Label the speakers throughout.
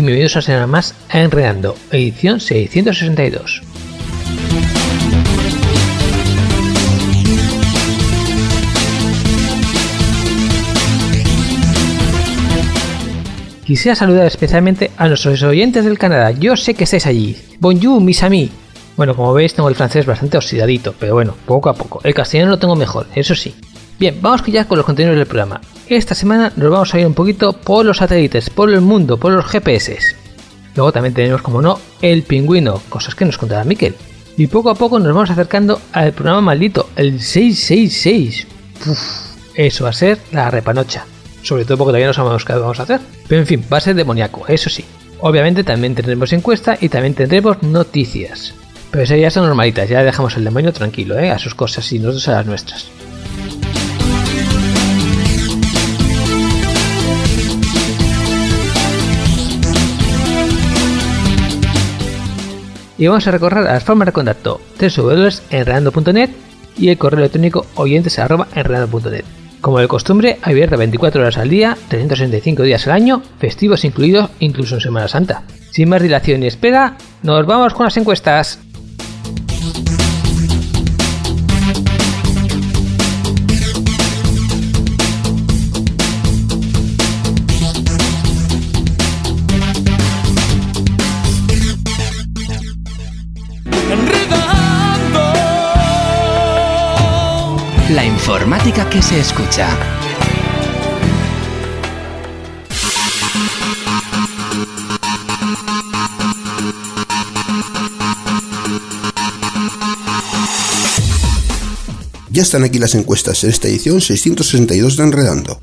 Speaker 1: Y bienvenidos a semana más a Enredando, edición 662. Quisiera saludar especialmente a nuestros oyentes del Canadá. Yo sé que estáis allí. Bonjour, mis amis. Bueno, como veis, tengo el francés bastante oxidadito, pero bueno, poco a poco. El castellano lo tengo mejor, eso sí. Bien, vamos ya con los contenidos del programa. Esta semana nos vamos a ir un poquito por los satélites, por el mundo, por los GPS. Luego también tenemos, como no, el pingüino, cosas que nos contará Miquel. Y poco a poco nos vamos acercando al programa maldito, el 666. eso va a ser la repanocha. Sobre todo porque todavía no sabemos qué vamos a hacer. Pero en fin, va a ser demoníaco, eso sí. Obviamente también tendremos encuesta y también tendremos noticias. Pero esas ya son normalitas, ya dejamos el demonio tranquilo, ¿eh? a sus cosas y nosotros a las nuestras. Y vamos a recorrer las formas de contacto www.enredando.net y el correo electrónico oyentes.enredando.net. Como de costumbre, abierta 24 horas al día, 365 días al año, festivos incluidos incluso en Semana Santa. Sin más dilación ni espera, nos vamos con las encuestas.
Speaker 2: Informática que se escucha.
Speaker 3: Ya están aquí las encuestas en esta edición 662 de Enredando.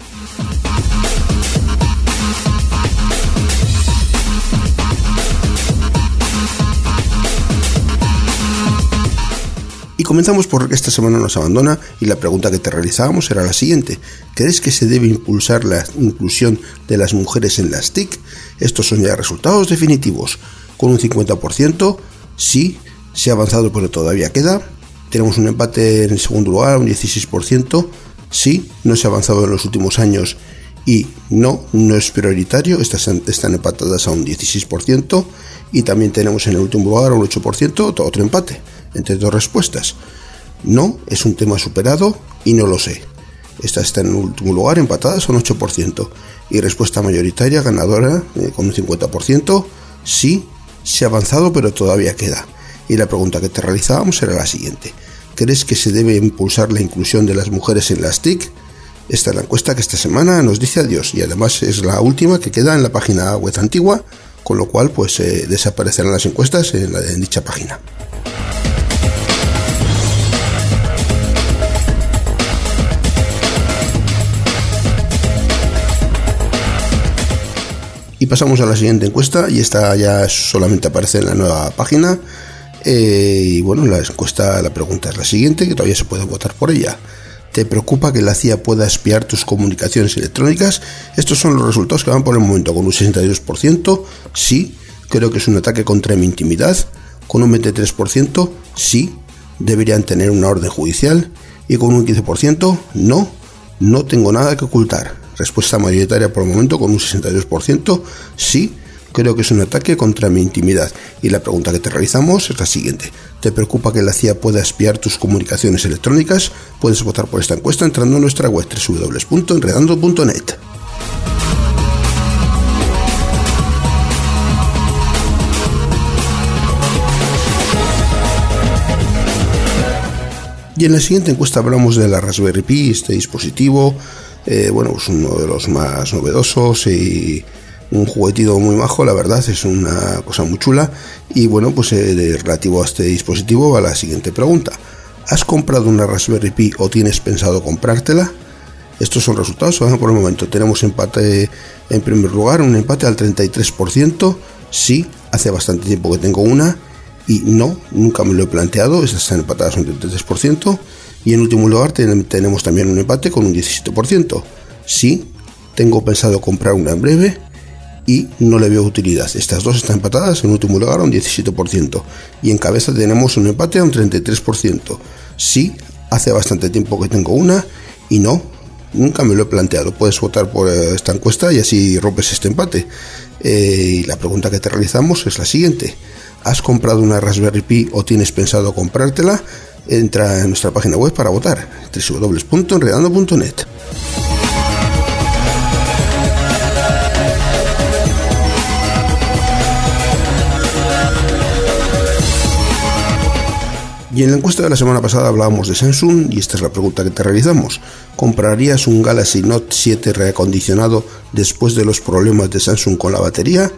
Speaker 3: Comenzamos por esta semana nos abandona y la pregunta que te realizábamos era la siguiente. ¿Crees que se debe impulsar la inclusión de las mujeres en las TIC? Estos son ya resultados definitivos. Con un 50%, sí, se ha avanzado pero todavía queda. Tenemos un empate en el segundo lugar, un 16%. Sí, no se ha avanzado en los últimos años y no, no es prioritario. Estas están empatadas a un 16%. Y también tenemos en el último lugar un 8%, otro empate entre dos respuestas. No, es un tema superado y no lo sé. Esta está en último lugar, empatada, son 8%. Y respuesta mayoritaria, ganadora, eh, con un 50%, sí, se ha avanzado, pero todavía queda. Y la pregunta que te realizábamos era la siguiente. ¿Crees que se debe impulsar la inclusión de las mujeres en las TIC? Esta es la encuesta que esta semana nos dice adiós y además es la última que queda en la página web antigua, con lo cual pues eh, desaparecerán las encuestas en, dicha página. Y pasamos a la siguiente encuesta y esta ya solamente aparece en la nueva página. Eh, y bueno, la encuesta, la pregunta es la siguiente, que todavía se puede votar por ella. ¿Te preocupa que la CIA pueda espiar tus comunicaciones electrónicas? Estos son los resultados que van por el momento con un 62%, sí, creo que es un ataque contra mi intimidad, con un 23%, sí, deberían tener una orden judicial, y con un 15%, no, no tengo nada que ocultar. Respuesta mayoritaria por el momento con un 62%. Sí, creo que es un ataque contra mi intimidad. Y la pregunta que te realizamos es la siguiente. ¿Te preocupa que la CIA pueda espiar tus comunicaciones electrónicas? Puedes votar por esta encuesta entrando en nuestra web www.enredando.net. Y en la siguiente encuesta hablamos de la Raspberry Pi, este dispositivo eh, bueno, es uno de los más novedosos y un juguetido muy majo, la verdad, es una cosa muy chula. Y bueno, pues eh, relativo a este dispositivo va la siguiente pregunta. ¿Has comprado una Raspberry Pi o tienes pensado comprártela? Estos son resultados, por el momento tenemos empate en primer lugar, un empate al 33%, sí, hace bastante tiempo que tengo una y no, nunca me lo he planteado, estas están empatadas un 33%. Y en último lugar tenemos también un empate con un 17%. Sí, tengo pensado comprar una en breve y no le veo utilidad. Estas dos están empatadas en último lugar a un 17%. Y en cabeza tenemos un empate a un 33%. Sí, hace bastante tiempo que tengo una y no, nunca me lo he planteado. Puedes votar por eh, esta encuesta y así rompes este empate. Eh, y la pregunta que te realizamos es la siguiente. ¿Has comprado una Raspberry Pi o tienes pensado comprártela? Entra en nuestra página web para votar, www.enredando.net. Y en la encuesta de la semana pasada hablábamos de Samsung y esta es la pregunta que te realizamos. ¿Comprarías un Galaxy Note 7 reacondicionado después de los problemas de Samsung con la batería?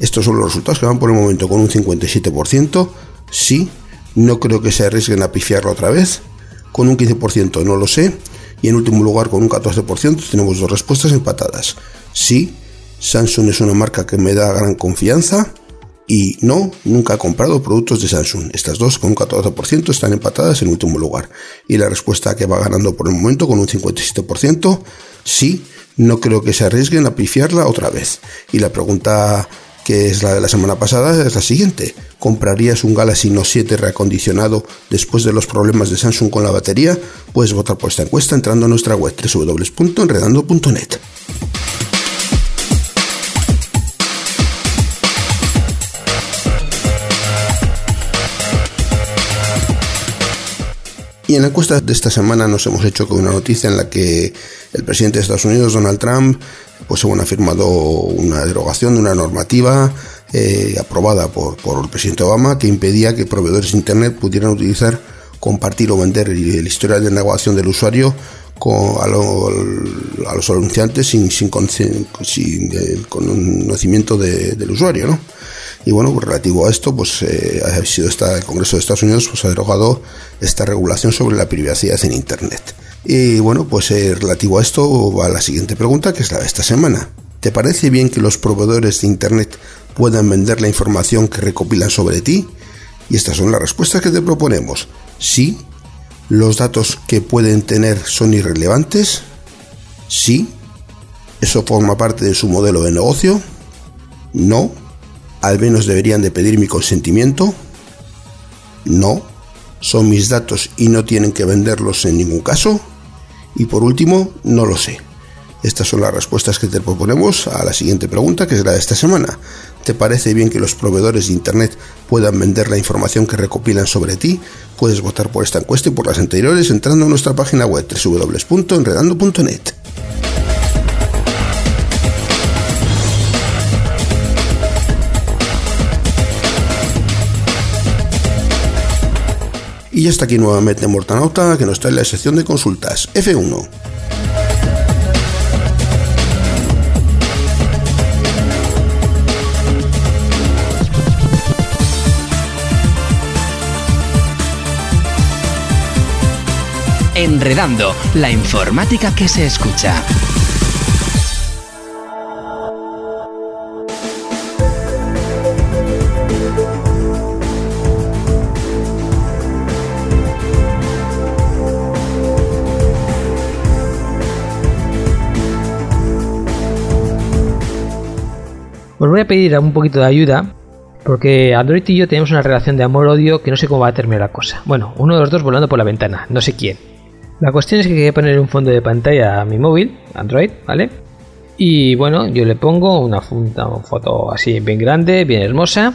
Speaker 3: Estos son los resultados que van por el momento con un 57%. Sí, no creo que se arriesguen a pifiarlo otra vez. Con un 15% no lo sé. Y en último lugar, con un 14%, tenemos dos respuestas empatadas. Sí, Samsung es una marca que me da gran confianza. Y no, nunca he comprado productos de Samsung. Estas dos con un 14% están empatadas en último lugar. Y la respuesta que va ganando por el momento con un 57%, sí, no creo que se arriesguen a pifiarla otra vez. Y la pregunta que es la de la semana pasada, es la siguiente. ¿Comprarías un Galaxy Note 7 reacondicionado después de los problemas de Samsung con la batería? Puedes votar por esta encuesta entrando a nuestra web www.enredando.net. Y en la encuesta de esta semana nos hemos hecho con una noticia en la que el presidente de Estados Unidos, Donald Trump, pues según ha firmado una derogación de una normativa eh, aprobada por, por el presidente Obama que impedía que proveedores de Internet pudieran utilizar compartir o vender el historial de navegación del usuario a, los anunciantes sin, sin, sin el conocimiento del usuario, ¿no? Y bueno, pues relativo a esto, pues eh, ha sido esta, el Congreso de Estados Unidos pues ha derogado esta regulación sobre la privacidad en Internet. Y bueno, pues eh, relativo a esto va la siguiente pregunta, que es la de esta semana. ¿Te parece bien que los proveedores de Internet puedan vender la información que recopilan sobre ti? Y estas son las respuestas que te proponemos. Sí, los datos que pueden tener son irrelevantes. Sí, eso forma parte de su modelo de negocio. No, al menos deberían de pedir mi consentimiento. No, son mis datos y no tienen que venderlos en ningún caso. Y por último, no lo sé. Estas son las respuestas que te proponemos a la siguiente pregunta, que es la de esta semana. ¿Te parece bien que los proveedores de Internet puedan vender la información que recopilan sobre ti? Puedes votar por esta encuesta y por las anteriores entrando a nuestra página web www.enredando.net. Y ya está aquí nuevamente Mortanauta que nos trae la sección de consultas F1.
Speaker 2: Enredando, la informática que se escucha.
Speaker 1: Os voy a pedir un poquito de ayuda porque Android y yo tenemos una relación de amor-odio que no sé cómo va a terminar la cosa. Bueno, uno de los dos volando por la ventana, no sé quién. La cuestión es que quería poner un fondo de pantalla a mi móvil, Android, ¿vale? Y bueno, yo le pongo una, foto así bien grande, bien hermosa.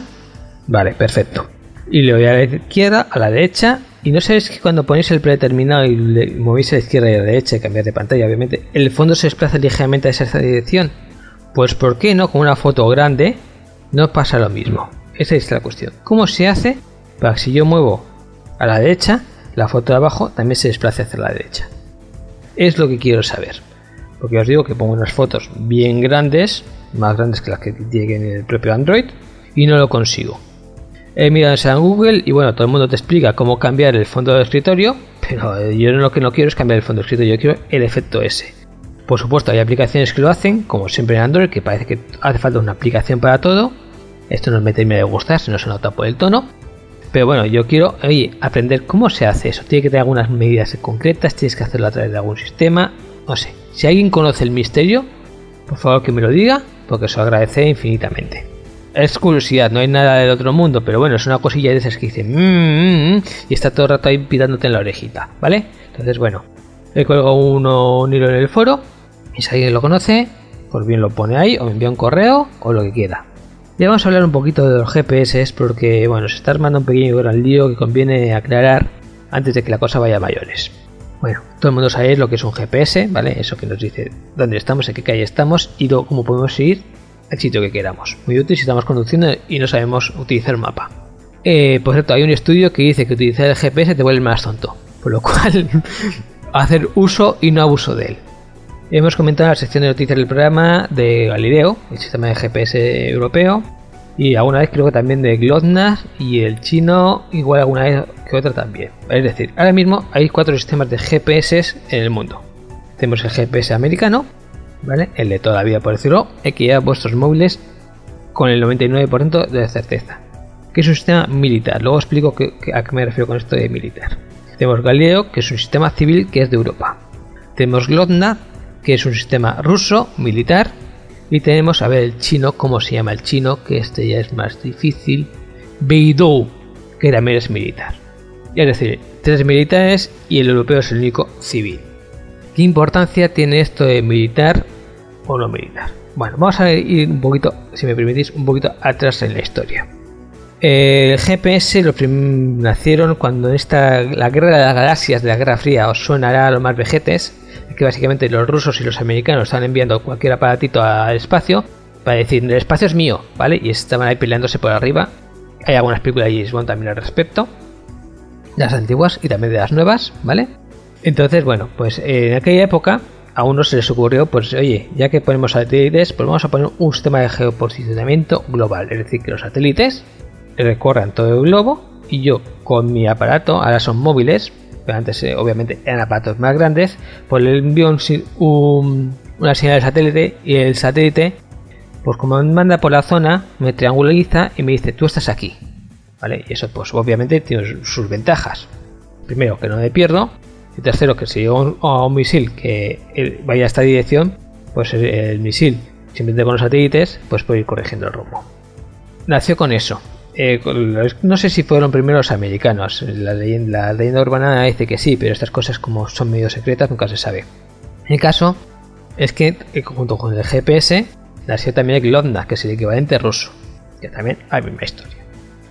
Speaker 1: Vale, perfecto. Y le voy a la izquierda, a la derecha. Y no sabéis que cuando ponéis el predeterminado y le movéis a la izquierda y a la derecha y cambiar de pantalla, obviamente, el fondo se desplaza ligeramente a esa dirección. Pues ¿por qué no con una foto grande no pasa lo mismo? Esa es la cuestión. ¿Cómo se hace para que si yo muevo a la derecha, la foto de abajo también se desplace hacia la derecha. Es lo que quiero saber. Porque os digo que pongo unas fotos bien grandes, más grandes que las que tiene en el propio Android, y no lo consigo. He mirado en Google y bueno, todo el mundo te explica cómo cambiar el fondo de escritorio, pero yo lo que no quiero es cambiar el fondo de escritorio, yo quiero el efecto S. Por supuesto, hay aplicaciones que lo hacen, como siempre en Android, que parece que hace falta una aplicación para todo. Esto no es meterme de gustar, si no se nota por el tono. Pero bueno, yo quiero aprender cómo se hace eso. Tiene que tener algunas medidas concretas, tienes que hacerlo a través de algún sistema. No sé. Si alguien conoce el misterio, por favor que me lo diga, porque os lo agradeceré infinitamente. Es curiosidad, no hay nada del otro mundo, pero bueno, es una cosilla de esas que dicen mmm, mm, mm", y está todo el rato ahí pitándote en la orejita, ¿vale? Entonces, bueno, he colgado uno, un hilo en el foro y si alguien lo conoce, pues bien lo pone ahí o me envía un correo o lo que quiera. Ya vamos a hablar un poquito de los GPS porque, bueno, se está armando un pequeño gran lío que conviene aclarar antes de que la cosa vaya a mayores. Bueno, todo el mundo sabe lo que es un GPS, ¿vale? Eso que nos dice dónde estamos, en qué calle estamos y cómo podemos ir al sitio que queramos. Muy útil si estamos conduciendo y no sabemos utilizar el mapa. Eh, por cierto, hay un estudio que dice que utilizar el GPS te vuelve más tonto, por lo cual hacer uso y no abuso de él. Hemos comentado en la sección de noticias del programa de Galileo, el sistema de GPS europeo, y alguna vez creo que también de GLONASS y el chino igual alguna vez que otra también. Es decir, ahora mismo hay cuatro sistemas de GPS en el mundo. Tenemos el GPS americano, ¿vale? El de toda la vida por decirlo, el que lleva vuestros móviles con el 99% de certeza. Que es un sistema militar. Luego explico a qué me refiero con esto de militar. Tenemos Galileo, que es un sistema civil que es de Europa. Tenemos GLONASS, que es un sistema ruso, militar. Y tenemos, a ver, el chino, ¿cómo se llama el chino? Que este ya es más difícil. Beidou, que también es militar. Es decir, tres militares y el europeo es el único civil. ¿Qué importancia tiene esto de militar o no militar? Bueno, vamos a ir un poquito, si me permitís, un poquito atrás en la historia. El GPS lo nacieron cuando la guerra de las galaxias de la Guerra Fría os suenará a los más vejetes que básicamente los rusos y los americanos están enviando cualquier aparatito al espacio para decir, el espacio es mío, ¿vale? Y estaban ahí peleándose por arriba. Hay algunas películas de James Bond también al respecto. las antiguas y también de las nuevas, ¿vale? Entonces, bueno, pues en aquella época a uno se les ocurrió, pues oye, ya que ponemos satélites, pues vamos a poner un sistema de geoposicionamiento global, es decir, que los satélites recorran todo el globo y yo con mi aparato, ahora son móviles, antes eh, obviamente eran aparatos más grandes, pues le envío una señal de satélite y el satélite, pues como me manda por la zona, me trianguliza y me dice, tú estás aquí. ¿Vale? Y eso pues obviamente tiene sus ventajas. Primero, que no me pierdo. Y tercero, que si yo a un misil que eh, vaya a esta dirección, pues el, misil, simplemente con los satélites, pues puede ir corrigiendo el rumbo. Nació con eso. Eh, no sé si fueron primero los americanos. La leyenda, urbana dice que sí, pero estas cosas como son medio secretas nunca se sabe. El caso es que eh, junto con el GPS nació también el Glodna, que es el equivalente ruso, que también hay misma historia.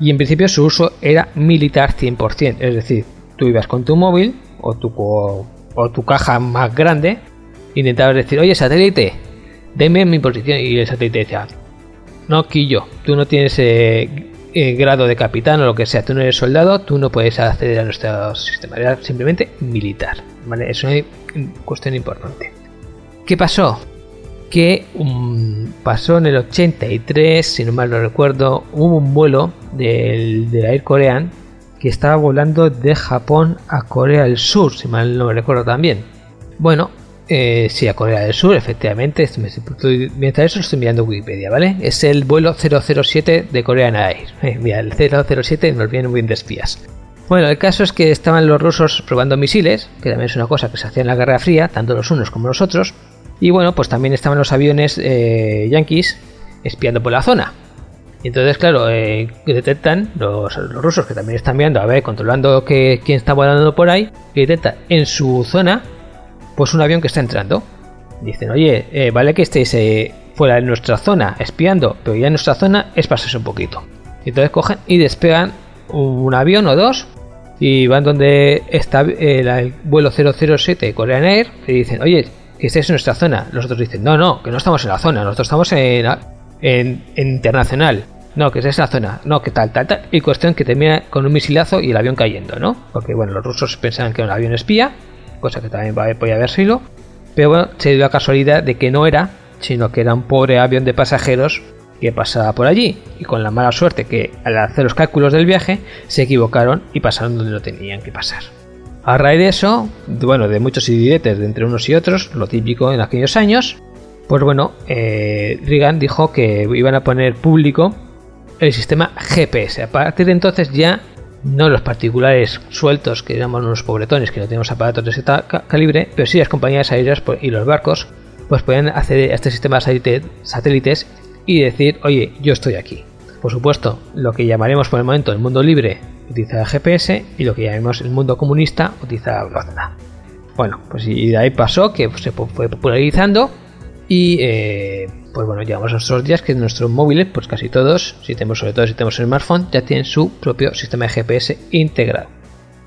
Speaker 1: Y en principio su uso era militar 100%, es decir, tú ibas con tu móvil o tu, o, tu caja más grande, intentabas decir, oye satélite, deme mi posición y el satélite decía, no, Quillo, tú no tienes eh, eh, grado de capitán o lo que sea, tú no eres soldado, tú no puedes acceder a nuestro sistema, era simplemente militar, ¿vale? Es una cuestión importante. ¿Qué pasó? Que pasó en el 83, si no mal no recuerdo, hubo un vuelo del, de Air Korean que estaba volando de Japón a Corea del Sur, si mal no recuerdo también. Bueno, eh, sí, a Corea del Sur, efectivamente. mientras eso estoy mirando Wikipedia, ¿vale? Es el vuelo 007 de Korean Air. Eh, mira, el 007 nos viene muy bien de espías. Bueno, el caso es que estaban los rusos probando misiles, que también es una cosa que se hacía en la Guerra Fría, tanto los unos como los otros. Y bueno, pues también estaban los aviones eh, yankees espiando por la zona. Y entonces, claro, eh, detectan los, rusos que también están viendo, a ver, controlando que, quién está volando por ahí, que detecta en su zona, pues un avión que está entrando. Dicen, oye, eh, vale que estéis eh, fuera de nuestra zona espiando, pero ya en nuestra zona es pasarse un poquito. Y entonces cogen y despegan un avión o dos y van donde está el vuelo 007 Korean Air y dicen, oye, que estéis en nuestra zona. Los otros dicen, no, no, que no estamos en la zona, nosotros estamos en, en, internacional. No, que es esa zona. No, que tal, tal, tal. Y cuestión que termina con un misilazo y el avión cayendo, ¿no? Porque, bueno, los rusos pensaban que era un avión espía, cosa que también podía haber sido. Pero bueno, se dio la casualidad de que no era, sino que era un pobre avión de pasajeros que pasaba por allí. Y con la mala suerte que al hacer los cálculos del viaje se equivocaron y pasaron donde no tenían que pasar. A raíz de eso, bueno, de muchos idiletes de entre unos y otros, lo típico en aquellos años, pues bueno, eh, Reagan dijo que iban a poner público el sistema GPS. A partir de entonces ya no los particulares sueltos, que llamamos unos pobretones, que no tenemos aparatos de ese calibre, pero sí las compañías aéreas y los barcos, pues pueden acceder a este sistema de satélites y decir, oye, yo estoy aquí. Por supuesto, lo que llamaremos por el momento el mundo libre utiliza GPS y lo que llamemos el mundo comunista utiliza Glotna. Bueno, pues y de ahí pasó que se fue popularizando y eh, pues bueno, llevamos nuestros días que nuestros móviles, pues casi todos, si tenemos, sobre todo si tenemos el smartphone, ya tienen su propio sistema de GPS integrado.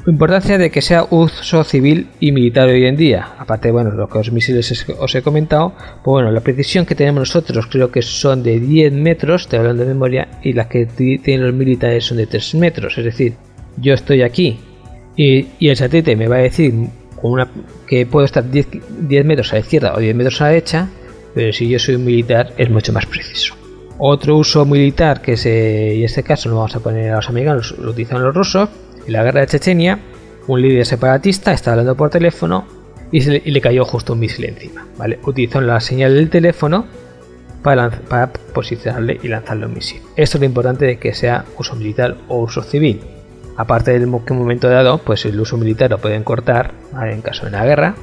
Speaker 1: Importancia de que sea uso civil y militar hoy en día. Aparte, bueno, lo que los misiles os he comentado, pues bueno, la precisión que tenemos nosotros creo que son de 10 metros, estoy hablando de memoria, y las que tienen los militares son de 3 metros. Es decir, yo estoy aquí y, el satélite me va a decir que puedo estar 10, 10 metros a la izquierda o 10 metros a la derecha pero si yo soy un militar es mucho más preciso. Otro uso militar que se, en este caso no vamos a poner a los americanos, lo utilizan los rusos, en la guerra de Chechenia, un líder separatista está hablando por teléfono y, le cayó justo un misil encima. ¿vale? Utilizó la señal del teléfono para, para, posicionarle y lanzarle un misil. Esto es lo importante de que sea uso militar o uso civil. Aparte del que momento dado, pues el uso militar lo pueden cortar en caso de una guerra,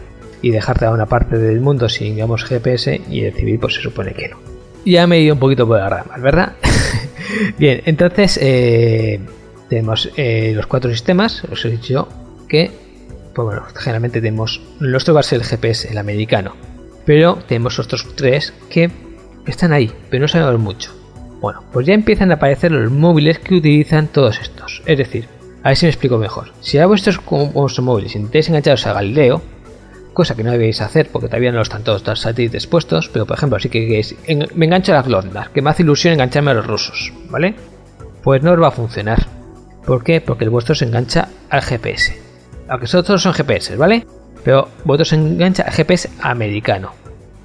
Speaker 1: y dejarte a una parte del mundo sin, digamos, GPS y el civil pues se supone que no. Ya me he ido un poquito por las ramas, ¿verdad? Bien, entonces eh, tenemos eh, los cuatro sistemas, os he dicho que, pues bueno, generalmente tenemos, nuestro va a el GPS, el americano, pero tenemos otros tres que están ahí, pero no sabemos mucho. Bueno, pues ya empiezan a aparecer los móviles que utilizan todos estos. Es decir, a ver si me explico mejor. Si a vuestros, vuestros móviles intentáis engancharos a Galileo, cosa que no debéis hacer porque todavía no están todos los satélites puestos, pero por ejemplo, así que, me engancho a las glondas, que me hace ilusión engancharme a los rusos, ¿vale? Pues no os va a funcionar. ¿Por qué? Porque el vuestro se engancha al GPS. Aunque todos son GPS, ¿vale? Pero vuestro se engancha al GPS americano.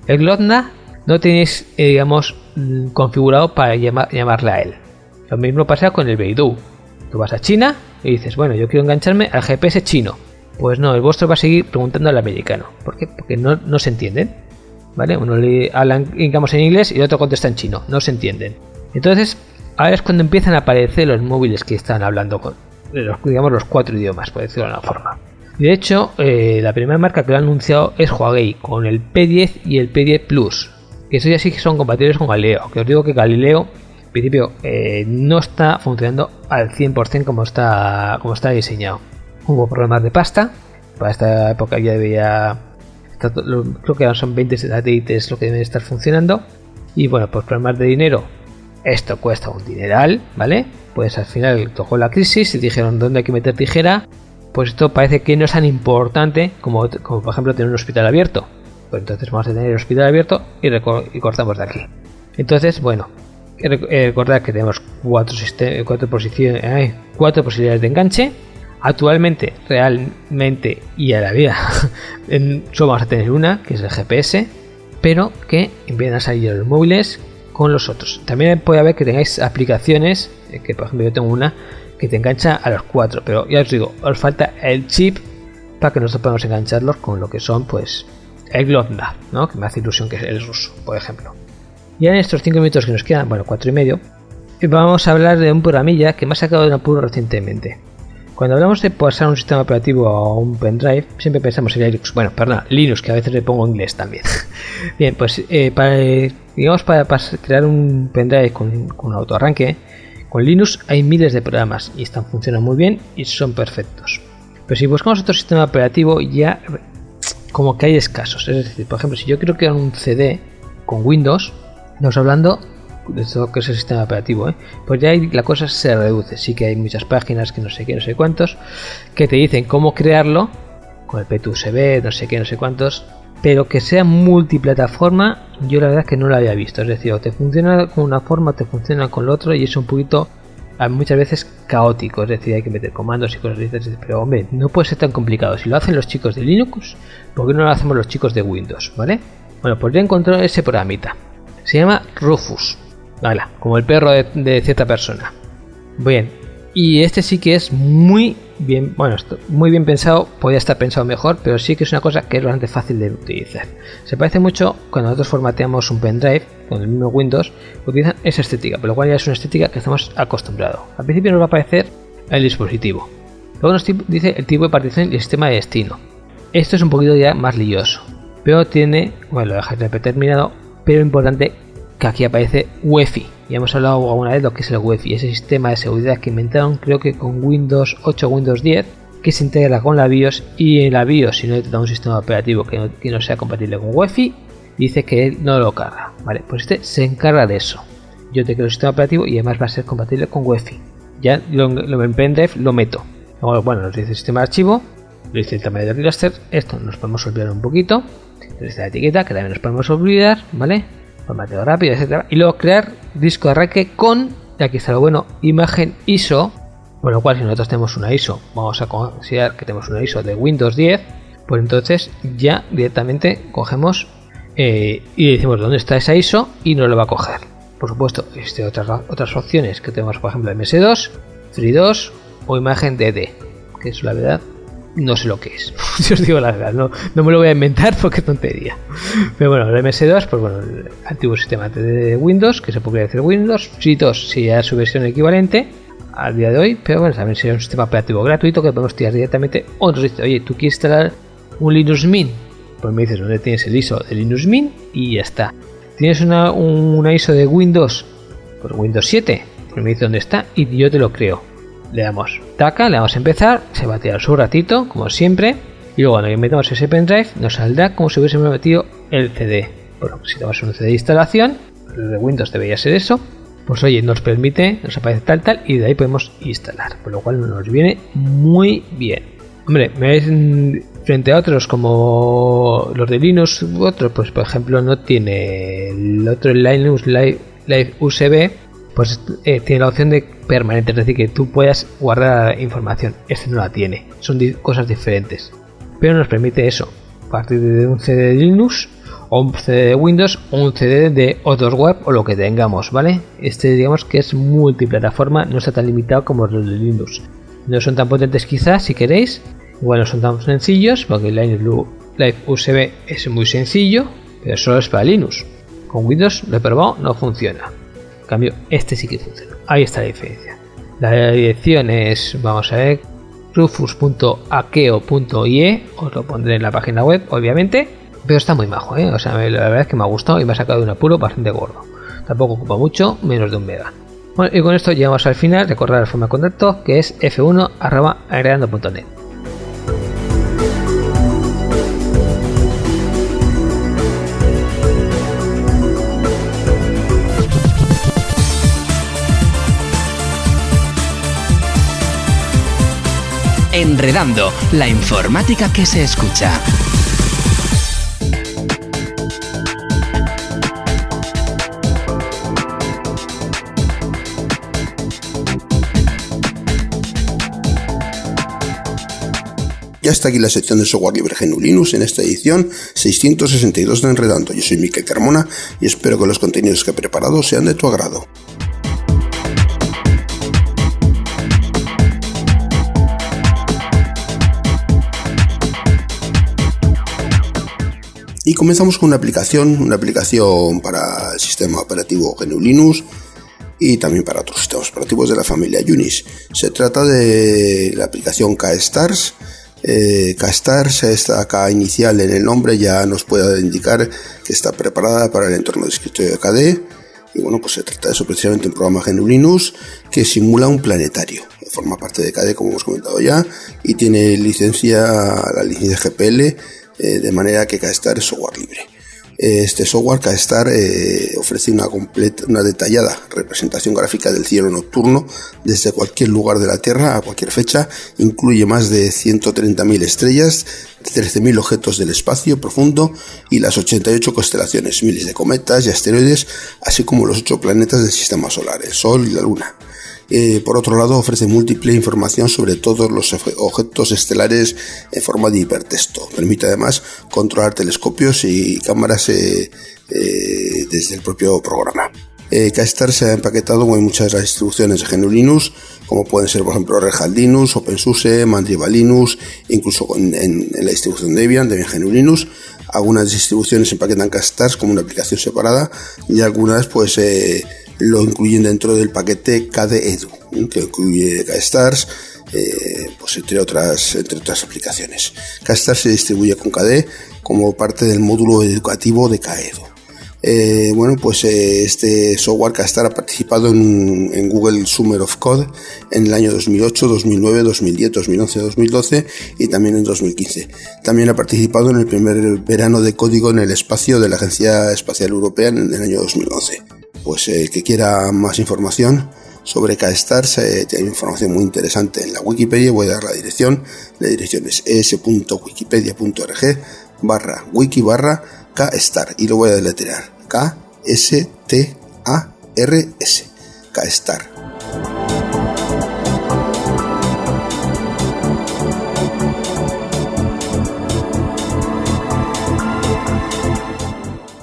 Speaker 1: El Glotna no tenéis, eh, digamos, mm, configurado para llamarle a él. Lo mismo pasa con el Beidou. Tú vas a China y dices, bueno, yo quiero engancharme al GPS chino. Pues no, el vuestro va a seguir preguntando al americano. ¿Por qué? Porque no, no se entienden. ¿Vale? Uno le habla, en inglés y el otro contesta en chino. No se entienden. Entonces, ahora es cuando empiezan a aparecer los móviles que están hablando con, los, digamos, los cuatro idiomas, por decirlo de una forma. De hecho, eh, la primera marca que lo ha anunciado es Huawei, con el P10 y el P10 Plus. Que eso ya sí que son compatibles con Galileo. Que os digo que Galileo, en principio, eh, no está funcionando al 100% como está, como está diseñado. Hubo problemas de pasta. Para esta época ya debía. Creo que son 20 satélites lo que deben estar funcionando. Y bueno, pues problemas de dinero. Esto cuesta un dineral, ¿vale? Pues al final tocó la crisis y dijeron dónde hay que meter tijera. Pues esto parece que no es tan importante como, como por ejemplo tener un hospital abierto. Pues entonces vamos a tener el hospital abierto y, y cortamos de aquí. Entonces, bueno, eh, recordad que tenemos cuatro, cuatro, posiciones, cuatro posibilidades de enganche Actualmente, realmente y a la vida, solo vamos a tener una, que es el GPS, pero que empiezan a salir los móviles con los otros. También puede haber que tengáis aplicaciones, eh, que por ejemplo yo tengo una que te engancha a los cuatro, pero ya os digo, os falta el chip para que nosotros podamos engancharlos con lo que son, pues, el Glotna, ¿no? Que me hace ilusión que es el ruso, por ejemplo. Ya en estos 5 minutos que nos quedan, bueno, cuatro y medio, vamos a hablar de un programilla que me ha sacado de un apuro recientemente. Cuando hablamos de pasar un sistema operativo a un pendrive, siempre pensamos en Linux. Bueno, perdón, Linux, que a veces le pongo inglés también. Bien, pues eh, para, digamos, para, crear un pendrive con, con autoarranque, con Linux hay miles de programas y están funcionando muy bien y son perfectos. Pero si buscamos otro sistema operativo, ya como que hay escasos. Es decir, por ejemplo, si yo quiero crear un CD con Windows, estamos hablando de todo que es el sistema operativo, ¿eh? pues ya ahí la cosa se reduce. Sí que hay muchas páginas que no sé qué, no sé cuántos, que te dicen cómo crearlo con el P2USB, no sé qué, no sé cuántos, pero que sea multiplataforma, yo la verdad es que no lo había visto. Es decir, o te funciona con una forma, te funciona con la otra, y es un poquito muchas veces caótico, es decir, hay que meter comandos y cosas así, pero hombre, no puede ser tan complicado. Si lo hacen los chicos de Linux, ¿por qué no lo hacemos los chicos de Windows? ¿Vale? Bueno, pues ya encontré ese programita. Se llama Rufus. Como el perro de, cierta persona. Bien, y este sí que es muy bien, bueno, muy bien pensado, podría estar pensado mejor, pero sí que es una cosa que es bastante fácil de utilizar. Se parece mucho cuando nosotros formateamos un pendrive con el mismo Windows, utilizan esa estética, pero lo cual ya es una estética que estamos acostumbrados. Al principio nos va a aparecer el dispositivo. Luego nos dice el tipo de partición y el sistema de destino. Esto es un poquito ya más lioso, pero tiene, bueno, lo dejaré terminado, pero importante que aquí aparece UEFI. Ya hemos hablado alguna vez de lo que es el UEFI, ese sistema de seguridad que inventaron creo que con Windows 8 o Windows 10, que se integra con la BIOS y en la BIOS si no hay un sistema operativo que no, sea compatible con UEFI, dice que él no lo carga. Vale, pues este se encarga de eso. Yo te creo el sistema operativo y además va a ser compatible con UEFI. Ya lo, lo en pendrive lo meto. Bueno, nos dice el sistema de archivo, lo dice el tamaño del raster, esto nos podemos olvidar un poquito. Esta etiqueta que también nos podemos olvidar, ¿vale? Formateo rápido, etcétera, y luego crear disco de arranque con, aquí está lo bueno, imagen ISO, con lo cual si nosotros tenemos una ISO, vamos a considerar que tenemos una ISO de Windows 10, pues entonces ya directamente cogemos eh, y decimos dónde está esa ISO y nos lo va a coger. Por supuesto, existen otras, otras opciones que tenemos, por ejemplo, MS2, FreeDOS o imagen DD, que es la verdad no sé lo que es. Si os digo la verdad, no, no, me lo voy a inventar porque tontería. Pero bueno, el MS2, pues bueno, el antiguo sistema de Windows, que se podría decir Windows, FreeDOS si ya su versión equivalente al día de hoy, pero bueno, también sería un sistema operativo gratuito que podemos tirar directamente. O nos dice, oye, tú quieres instalar un Linux Mint, pues me dices dónde tienes el ISO de Linux Mint y ya está. ¿Tienes una, una ISO de Windows? Pues Windows 7, pues me dice dónde está y yo te lo creo le damos taca, le damos a empezar, se va a tirar su ratito, como siempre, y luego cuando metemos ese pendrive nos saldrá como si hubiésemos metido el CD. Bueno, si tenemos un CD de instalación, de Windows debería ser eso, pues oye, nos permite, nos aparece tal tal y de ahí podemos instalar, por lo cual nos viene muy bien. Hombre, me frente a otros como los de Linux u otros, pues por ejemplo no tiene el otro Linux Live, Live USB, pues eh, tiene la opción de permanente, es decir, que tú puedas guardar información. Este no la tiene, son cosas diferentes. Pero nos permite eso, partir de un CD de Linux o un CD de Windows o un CD de otros web o lo que tengamos, ¿vale? Este digamos que es multiplataforma, no está tan limitado como los de Linux. No son tan potentes quizás si queréis, igual no son tan sencillos porque el Live USB es muy sencillo, pero solo es para Linux. Con Windows lo he probado, no funciona. Cambio, este sí que funciona. Ahí está la diferencia. La dirección es, vamos a ver, rufus.akeo.ie, os lo pondré en la página web, obviamente, pero está muy majo, ¿eh? o sea, la verdad es que me ha gustado y me ha sacado de un apuro bastante gordo. Tampoco ocupa mucho, menos de un mega. Bueno, y con esto llegamos al final, recordar la forma de contacto que es f1.agregando.net.
Speaker 2: Enredando, la informática que se escucha.
Speaker 3: Ya está aquí la sección de software libre GNU Linux en esta edición 662 de Enredando. Yo soy Miquel Carmona y espero que los contenidos que he preparado sean de tu agrado. Y comenzamos con una aplicación, una aplicación para el sistema operativo GNU Linux y también para otros sistemas operativos de la familia Unix. Se trata de la aplicación KStars. Eh, KStars, esta K inicial en el nombre ya nos puede indicar que está preparada para el entorno de escritorio de KDE. Y bueno, pues se trata de eso precisamente un programa GNU Linux que simula un planetario. Forma parte de KDE, como hemos comentado ya, y tiene licencia, la licencia GPL eh, de manera que KStar es software libre. Este software KStar eh, ofrece una, completa, una detallada representación gráfica del cielo nocturno desde cualquier lugar de la Tierra a cualquier fecha. Incluye más de 130.000 estrellas, 13.000 objetos del espacio profundo y las 88 constelaciones, miles de cometas y asteroides, así como los 8 planetas del sistema solar, el Sol y la Luna. Eh, por otro lado, ofrece múltiple información sobre todos los objetos estelares en forma de hipertexto. Permite además controlar telescopios y cámaras eh, eh, desde el propio programa. Eh, se ha empaquetado con muchas distribuciones de GNU Linux, como pueden ser, por ejemplo, Red Linux, OpenSUSE, Mandriva Linux, incluso en, la distribución Debian, Debian GNU Linux. Algunas distribuciones empaquetan KStars como una aplicación separada y algunas, pues, lo incluyen dentro del paquete KDE Edu, que incluye KStars, eh, pues entre otras, entre otras aplicaciones. KStars se distribuye con KDE como parte del módulo educativo de KEDU. Eh, bueno, pues eh, este software KStar ha participado en, en, Google Summer of Code en el año 2008, 2009, 2010, 2011, 2012 y también en 2015. También ha participado en el primer verano de código en el espacio de la Agencia Espacial Europea en el año 2011 pues el que quiera más información sobre KStars eh, tiene información muy interesante en la Wikipedia, voy a dar la dirección, la dirección es es.wikipedia.org barra wiki barra kstar y lo voy a deletrear. K S T A R S. Kstar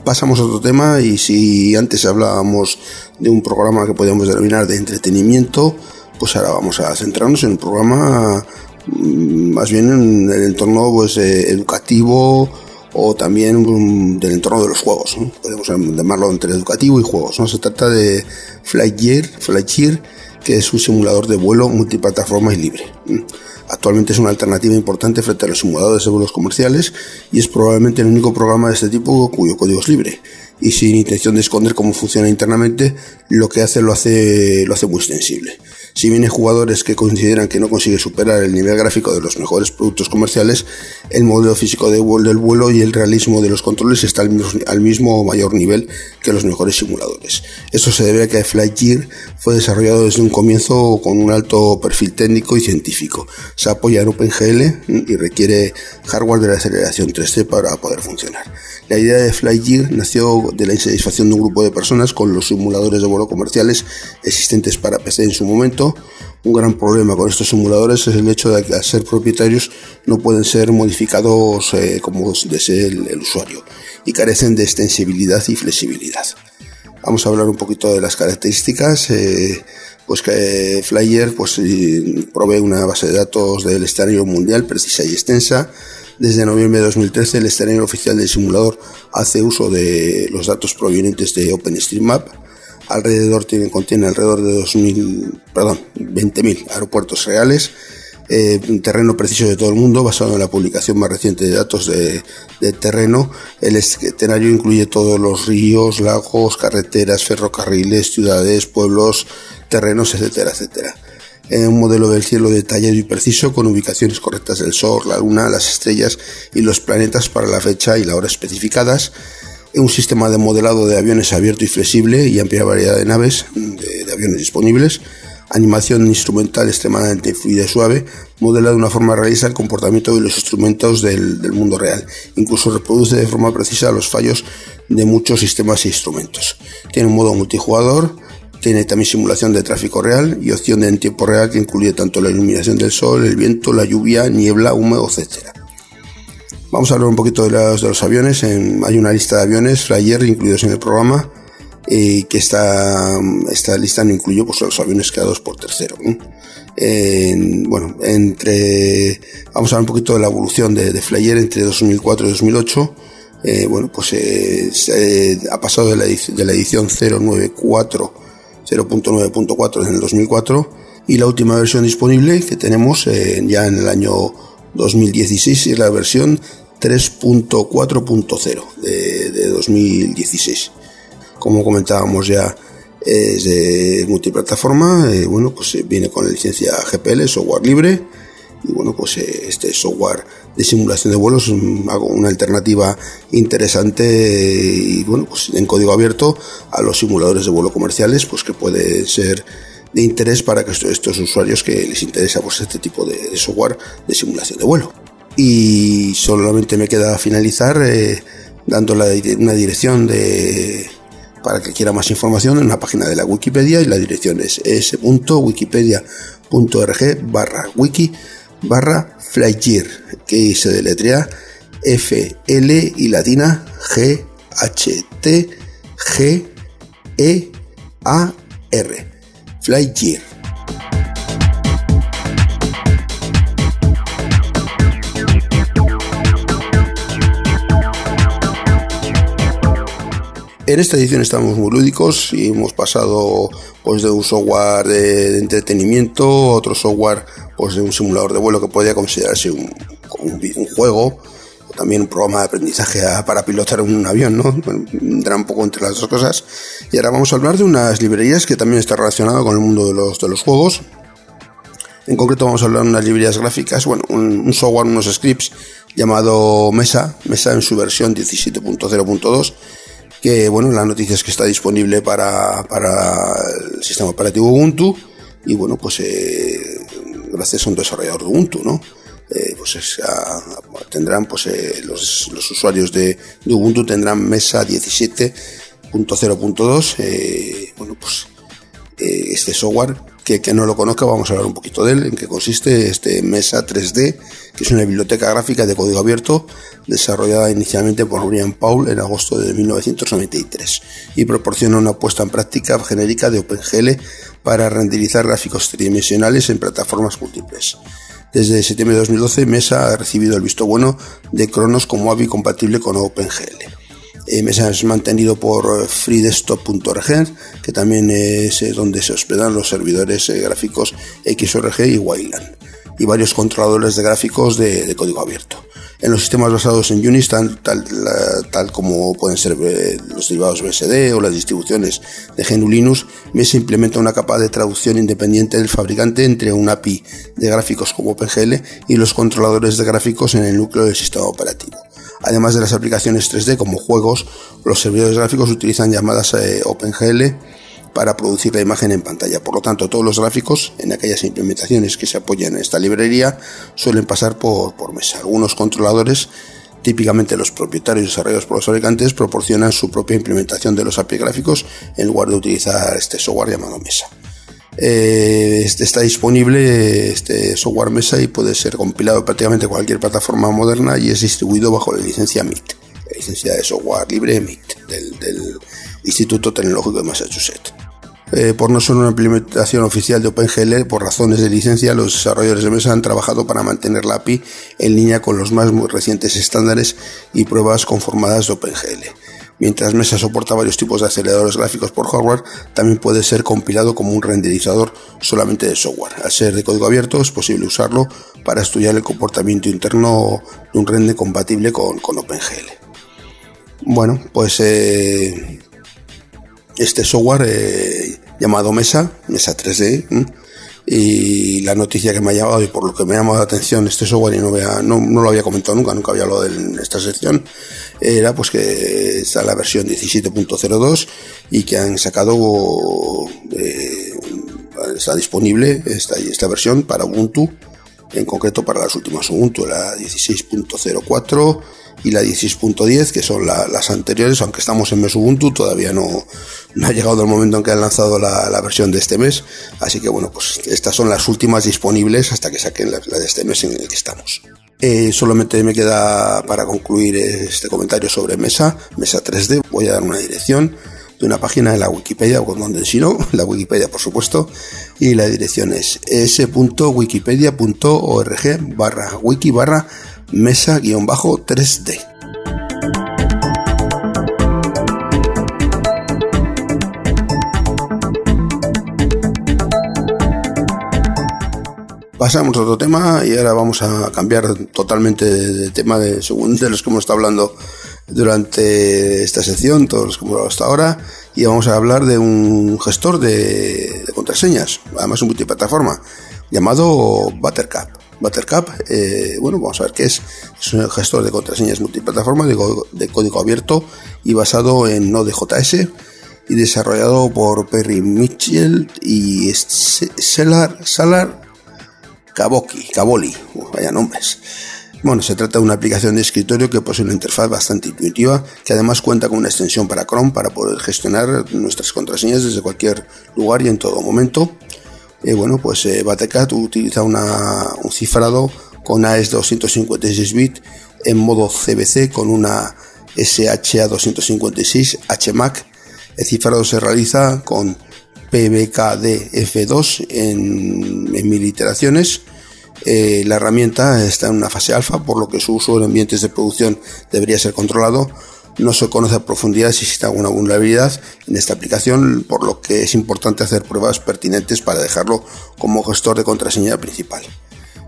Speaker 3: pasamos a otro tema y si antes hablábamos de un programa que podíamos denominar de entretenimiento, pues ahora vamos a centrarnos en un programa mm, más bien en el entorno pues, eh, educativo o también mm, del entorno de los juegos. Podemos llamarlo entre educativo y juegos. ¿no? Se trata de Flightyear, Flightyear, que es un simulador de vuelo multiplataforma y libre. Actualmente es una alternativa importante frente a los simuladores de vuelos comerciales y es probablemente el único programa de este tipo cuyo código es libre. Y sin intención de esconder cómo funciona internamente, lo que hace lo hace, lo hace muy extensible. Si bien hay jugadores que consideran que no consigue superar el nivel gráfico de los mejores productos comerciales, el modelo físico vuelo, del vuelo y el realismo de los controles está al mismo, al mismo mayor nivel que los mejores simuladores. Esto se debe a que Flightyear fue desarrollado desde un comienzo con un alto perfil técnico y científico. Se apoya en OpenGL y requiere hardware de la aceleración 3D para poder funcionar. La idea de Flightyear nació de la insatisfacción de un grupo de personas con los simuladores de vuelo comerciales existentes para PC en su momento. Un gran problema con estos simuladores es el hecho de que al ser propietarios no pueden ser modificados eh, como desee el, usuario y carecen de extensibilidad y flexibilidad. Vamos a hablar un poquito de las características. Eh, pues que Flyer pues, provee una base de datos del escenario mundial precisa y extensa. Desde noviembre de 2013 el escenario oficial del simulador hace uso de los datos provenientes de OpenStreetMap. Alrededor tiene, contiene alrededor de 2000, perdón, 20.000 aeropuertos reales. Eh, un terreno preciso de todo el mundo basado en la publicación más reciente de datos de, terreno. El escenario incluye todos los ríos, lagos, carreteras, ferrocarriles, ciudades, pueblos, terrenos, etcétera, etcétera. un modelo del cielo detallado y preciso con ubicaciones correctas del Sol, la Luna, las estrellas y los planetas para la fecha y la hora especificadas. Un sistema de modelado de aviones abierto y flexible y amplia variedad de naves de, aviones disponibles. Animación instrumental extremadamente fluida y suave, modela de una forma realista el comportamiento de los instrumentos del, mundo real. Incluso reproduce de forma precisa los fallos de muchos sistemas e instrumentos. Tiene un modo multijugador, tiene también simulación de tráfico real y opción de en tiempo real que incluye tanto la iluminación del sol, el viento, la lluvia, niebla, húmedo, etc. Vamos a hablar un poquito de los, de aviones. hay una lista de aviones Flyer incluidos en el programa y que esta, esta lista no incluye pues, los aviones creados por tercero. bueno, entre vamos a hablar un poquito de la evolución de, de Flyer entre 2004 y 2008. Eh, bueno, pues eh, ha pasado de la, de edición 094 0.9.4 en el 2004 y la última versión disponible que tenemos eh, ya en el año 2016 es la versión 3.4.0 de, de, 2016. Como comentábamos ya es de multiplataforma, eh, bueno pues eh, viene con la licencia GPL, software libre y bueno pues este software de simulación de vuelos es una alternativa interesante y bueno pues en código abierto a los simuladores de vuelo comerciales pues que puede ser de interés para que estos, usuarios que les interesa pues este tipo de, software de simulación de vuelo y solamente me queda finalizar eh, dando la, una dirección de para que quiera más información en la página de la Wikipedia y la dirección es es.wikipedia.org barra wiki barra Flygir, que se deletrea F, L y latina G, H, T, G, E, A, R. En esta edición estamos muy lúdicos y hemos pasado pues de un software de, entretenimiento a otro software pues de un simulador de vuelo que podría considerarse un, juego también un programa de aprendizaje para pilotar un avión, ¿no? Entra un poco entre las dos cosas. Y ahora vamos a hablar de unas librerías que también está relacionado con el mundo de los, de los juegos. En concreto vamos a hablar de unas librerías gráficas, bueno, un, un software, unos scripts llamado Mesa, Mesa en su versión 17.0.2 que bueno, la noticia es que está disponible para, para el sistema operativo Ubuntu y bueno, pues eh, gracias a un desarrollador de Ubuntu, ¿no? Eh, pues tendrán pues eh, los, usuarios de, Ubuntu tendrán mesa 17.0.2 bueno pues este software que, que no lo conozca vamos a hablar un poquito de él en qué consiste este mesa 3D que es una biblioteca gráfica de código abierto desarrollada inicialmente por Brian Paul en agosto de 1993 y proporciona una puesta en práctica genérica de OpenGL para renderizar gráficos tridimensionales en plataformas múltiples. Desde septiembre de 2012, Mesa ha recibido el visto bueno de Cronos como AVI compatible con OpenGL. Eh, Mesa es mantenido por freedesktop.org, que también es eh, donde se hospedan los servidores eh, gráficos XORG y Wayland, y varios controladores de gráficos de, de código abierto. En los sistemas basados en Unix, tal, tal, como pueden ser eh, los derivados BSD o las distribuciones de GNU Linux, Mesa implementa una capa de traducción independiente del fabricante entre un API de gráficos como OpenGL y los controladores de gráficos en el núcleo del sistema operativo. Además de las aplicaciones 3D como juegos, los servidores gráficos utilizan llamadas eh, OpenGL para producir la imagen en pantalla. Por lo tanto, todos los gráficos en aquellas implementaciones que se apoyan en esta librería suelen pasar por, por mesa. Algunos controladores, típicamente los propietarios desarrollados por los fabricantes, proporcionan su propia implementación de los API gráficos en lugar de utilizar este software llamado mesa. Eh, este está disponible este software mesa y puede ser compilado prácticamente cualquier plataforma moderna y es distribuido bajo la licencia MIT, la licencia de software libre MIT del Instituto Tecnológico de Massachusetts. Eh, por no ser una implementación oficial de OpenGL, por razones de licencia, los desarrolladores de Mesa han trabajado para mantener la API en línea con los más recientes estándares y pruebas conformadas de OpenGL. Mientras Mesa soporta varios tipos de aceleradores gráficos por hardware, también puede ser compilado como un renderizador solamente de software. Al ser de código abierto, es posible usarlo para estudiar el comportamiento interno de un render compatible con, OpenGL. Bueno, pues eh, este software eh, llamado Mesa, Mesa 3D, y la noticia que me ha llamado y por lo que me ha llamado la atención este software y no, no, lo había comentado nunca, nunca había hablado en esta sección, era pues que está la versión 17.02 y que han sacado, eh, está disponible esta, esta versión para Ubuntu, en concreto para las últimas Ubuntu, la 16.04 y la 16.10, que son las anteriores, aunque estamos en mes Ubuntu, todavía no, no ha llegado el momento en que han lanzado la, versión de este mes. Así que bueno, pues estas son las últimas disponibles hasta que saquen la, de este mes en el que estamos. Eh, solamente me queda para concluir este comentario sobre Mesa, Mesa 3D. Voy a dar una dirección de una página de la Wikipedia, o donde si no, la Wikipedia por supuesto, y la dirección es s.wikipedia.org barra wiki barra mesa-3D. Pasamos a otro tema y ahora vamos a cambiar totalmente de tema de, según de los que hemos estado hablando durante esta sección, todos los que hemos hablado hasta ahora, y vamos a hablar de un gestor de, de contraseñas, además un multiplataforma, llamado Buttercup. Buttercup, eh, bueno, vamos a ver qué es. Es un gestor de contraseñas multiplataforma de, código abierto y basado en Node.js y desarrollado por Perry Mitchell y Salar, Salar Caboki, Caboli, vaya nombres. Bueno, se trata de una aplicación de escritorio que posee una interfaz bastante intuitiva, que además cuenta con una extensión para Chrome para poder gestionar nuestras contraseñas desde cualquier lugar y en todo momento. Pues eh, Batecat utiliza un cifrado con AES 256 bits en modo CBC con una SHA 256 HMAC. El cifrado se realiza con PBKDF2 en, en mil iteraciones. Eh, la herramienta está en una fase alfa, por lo que su uso en ambientes de producción debería ser controlado no se conoce a profundidad si existe alguna vulnerabilidad en esta aplicación, por lo que es importante hacer pruebas pertinentes para dejarlo como gestor de contraseña principal.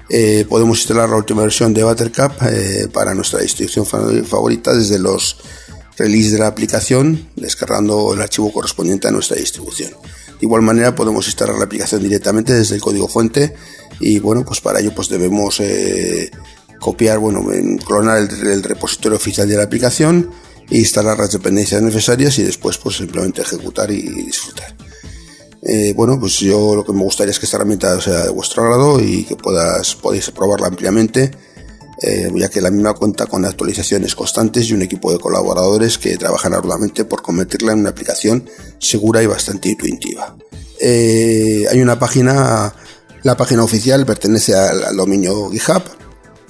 Speaker 3: Eh, podemos instalar la última versión de Buttercup eh, para nuestra distribución favorita desde los release de la aplicación, descargando el archivo correspondiente a nuestra distribución. De igual manera podemos instalar la aplicación directamente desde el código fuente y bueno, pues para ello pues debemos eh, copiar, bueno, clonar el repositorio oficial de la aplicación, instalar las dependencias necesarias y después pues simplemente ejecutar y disfrutar. Eh, bueno, pues yo lo que me gustaría es que esta herramienta sea de vuestro agrado y que puedas, podáis probarla ampliamente, eh, ya que la misma cuenta con actualizaciones constantes y un equipo de colaboradores que trabajan arduamente por convertirla en una aplicación segura y bastante intuitiva. Eh, hay una página, la página oficial pertenece al dominio GitHub,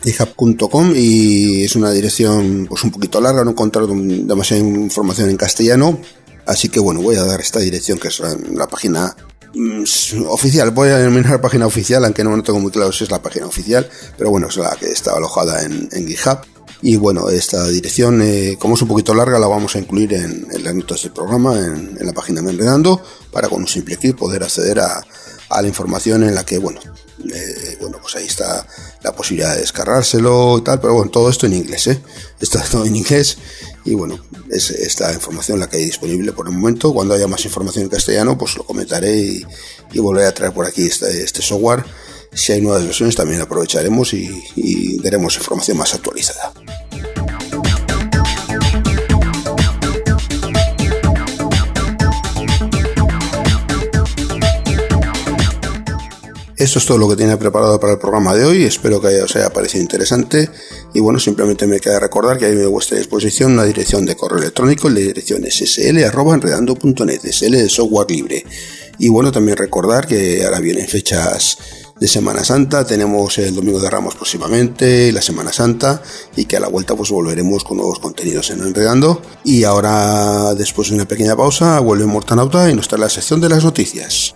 Speaker 3: github.com y es una dirección pues un poquito larga, no he encontrado demasiada información en castellano, así que bueno, voy a dar esta dirección que es la, página mm, oficial, voy a denominar página oficial, aunque no, tengo muy claro si es la página oficial, pero bueno, es la que está alojada en, GitHub. Y bueno, esta dirección, eh, como es un poquito larga, la vamos a incluir en, las notas del programa, en, la página Menredando, para con un simple clic poder acceder a, a la información en la que, bueno, eh, bueno, pues ahí está la posibilidad de descargárselo y tal, pero bueno, todo esto en inglés, ¿eh? Está todo en inglés y bueno, es esta información la que hay disponible por el momento. Cuando haya más información en castellano, pues lo comentaré y, volveré a traer por aquí este, este, software. Si hay nuevas versiones también aprovecharemos y, y daremos información más actualizada. Esto es todo lo que tenía preparado para el programa de hoy. Espero que os haya parecido interesante. Y bueno, simplemente me queda recordar que hay a vuestra disposición una dirección de correo electrónico. La dirección es sl.enredando.net, sl de software libre. Y bueno, también recordar que ahora vienen fechas de Semana Santa, tenemos el Domingo de Ramos próximamente, la Semana Santa, y que a la vuelta pues volveremos con nuevos contenidos en Enredando. Y ahora, después de una pequeña pausa, vuelve Mortanauta y nos trae la sección de las noticias.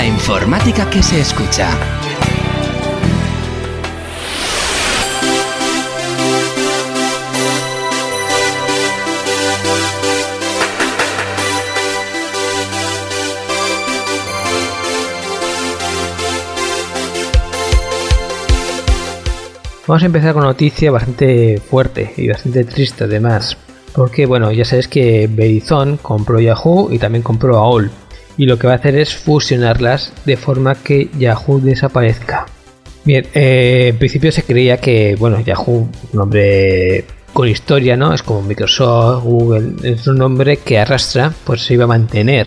Speaker 2: Informática que se escucha.
Speaker 1: Vamos a empezar con una noticia bastante fuerte y bastante triste además. Porque bueno, ya sabes que Verizon compró Yahoo y también compró AOL y lo que va a hacer es fusionarlas de forma que Yahoo desaparezca. Bien, eh, en principio se creía que, bueno, Yahoo, un nombre con historia, ¿no? Es como Microsoft, Google, es un nombre que arrastra, pues se iba a mantener.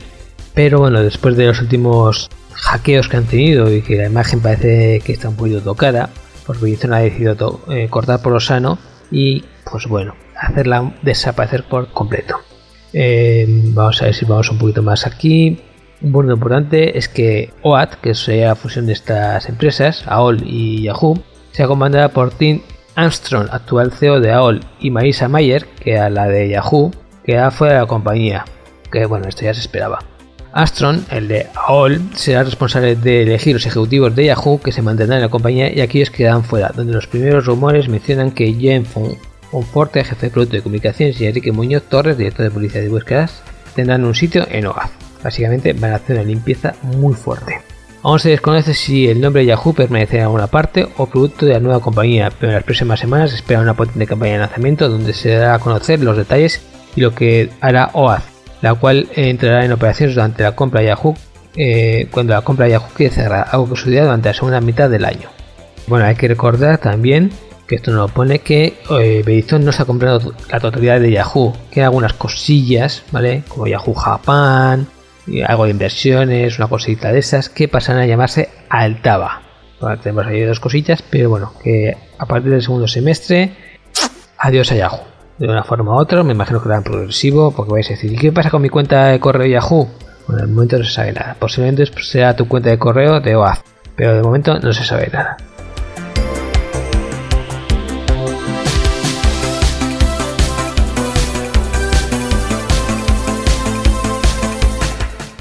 Speaker 1: Pero bueno, después de los últimos hackeos que han tenido y que la imagen parece que está un poquito tocada, pues Verizon ha decidido eh, cortar por lo sano y, pues bueno, hacerla desaparecer por completo. Eh, vamos a ver si vamos un poquito más aquí. Un punto importante es que OAT, que es la fusión de estas empresas, AOL y Yahoo, sea comandada por Tim Armstrong, actual CEO de AOL, y Marisa Mayer, que a la de Yahoo, que fuera de la compañía. Que bueno, esto ya se esperaba. Armstrong, el de AOL, será responsable de elegir los ejecutivos de Yahoo que se mantendrán en la compañía y aquellos que quedan fuera, donde los primeros rumores mencionan que Jen Fonforte, jefe de producto de comunicaciones, y Enrique Muñoz Torres, director de policía de búsquedas, tendrán un sitio en OAT. Básicamente van a hacer una limpieza muy fuerte. Aún se desconoce si el nombre Yahoo permanecerá en alguna parte o producto de la nueva compañía, pero en las próximas semanas se espera una potente campaña de lanzamiento donde se dará a conocer los detalles y lo que hará OAZ, la cual entrará en operaciones durante la compra de Yahoo, eh, cuando la compra de Yahoo quede cerrada, algo que sucederá durante la segunda mitad del año. Bueno, hay que recordar también que esto nos pone que eh, Verizon no se ha comprado la totalidad de Yahoo, que hay algunas cosillas, ¿vale? Como Yahoo Japan, algo de inversiones, una cosita de esas, que pasan a llamarse Altava. tenemos ahí dos cosillas, pero bueno, que a partir del segundo semestre, adiós a Yahoo. De una forma u otra, me imagino que será progresivo, porque vais a decir, ¿y qué pasa con mi cuenta de correo Yahoo? Bueno, en el momento no se sabe nada. Posiblemente sea tu cuenta de correo de OAZ, pero de momento no se sabe nada.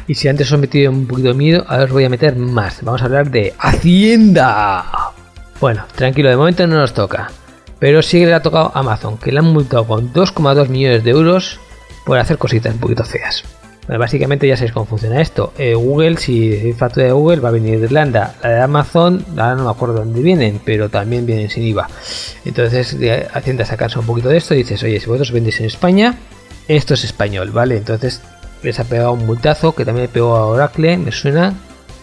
Speaker 1: Y si antes os he metido un poquito de miedo, ahora os voy a meter más. Vamos a hablar de Hacienda. Bueno, tranquilo, de momento no nos toca. Pero sí que le ha tocado Amazon, que le han multado con 2,2 millones de euros por hacer cositas un poquito feas. Bueno, básicamente ya sabéis cómo funciona esto. Eh, Google, si factura de Google, va a venir de Irlanda. La de Amazon, ahora no me acuerdo dónde vienen, pero también vienen sin IVA. Entonces, Hacienda sacarse un poquito de esto y dices, oye, si vosotros vendéis en España, esto es español, ¿vale? Entonces les ha pegado un multazo que también pegó a Oracle, me suena,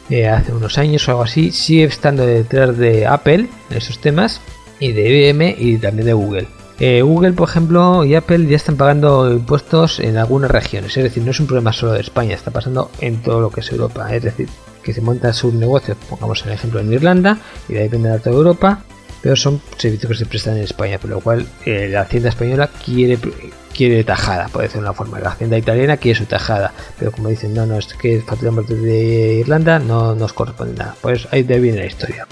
Speaker 1: eh, hace unos años o algo así. Sigue estando detrás de Apple en esos temas, y de IBM y también de Google. Eh, Google, por ejemplo, y Apple ya están pagando impuestos en algunas regiones, es decir, no es un problema solo de España, está pasando en todo lo que es Europa, es decir, que se monta su negocio, pongamos el ejemplo en Irlanda, y de ahí venden a toda Europa, pero son servicios que se prestan en España, por lo cual eh, la Hacienda española quiere, quiere tajada, por decirlo de una forma, la Hacienda italiana quiere su tajada, pero como dicen, no, no, es que facturamos de Irlanda, no nos corresponde nada, pues ahí de viene la historia.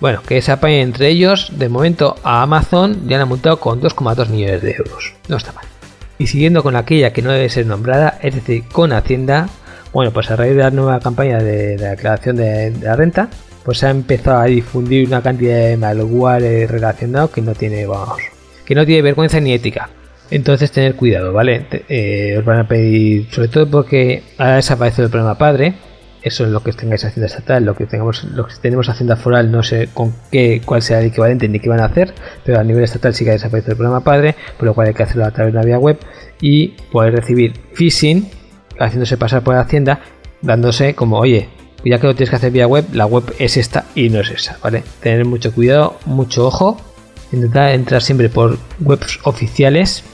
Speaker 1: Bueno, que se apañen entre ellos. De momento a Amazon ya han multado con 2,2 millones de euros. No está mal. Y siguiendo con aquella que no debe ser nombrada, es decir, con Hacienda, bueno, pues a raíz de la nueva campaña de, declaración de, la renta, pues se ha empezado a difundir una cantidad de malware relacionado que no tiene, vamos, que no tiene vergüenza ni ética. Entonces tener cuidado, ¿vale? Eh, os van a pedir, sobre todo porque ha desaparecido el programa padre, eso es lo que tengáis hacienda estatal, lo que tengamos, lo que tenemos hacienda foral, no sé con qué, cuál sea el equivalente ni qué van a hacer, pero a nivel estatal sí que ha desaparecido el programa padre, por lo cual hay que hacerlo a través de una vía web y poder recibir phishing, haciéndose pasar por la hacienda, dándose como, oye, ya que lo tienes que hacer vía web, la web es esta y no es esa, ¿vale? Tener mucho cuidado, mucho ojo, intentar entrar siempre por webs oficiales,